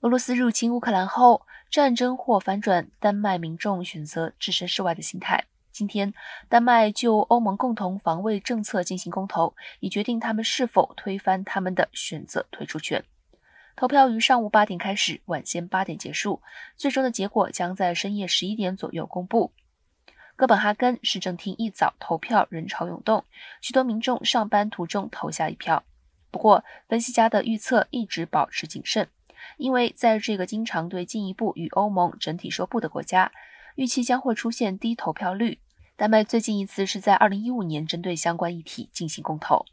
俄罗斯入侵乌克兰后，战争或反转，丹麦民众选择置身事外的心态。今天，丹麦就欧盟共同防卫政策进行公投，以决定他们是否推翻他们的选择退出权。投票于上午八点开始，晚间八点结束，最终的结果将在深夜十一点左右公布。哥本哈根市政厅一早投票人潮涌动，许多民众上班途中投下一票。不过，分析家的预测一直保持谨慎。因为在这个经常对进一步与欧盟整体说不的国家，预期将会出现低投票率。丹麦最近一次是在2015年针对相关议题进行公投。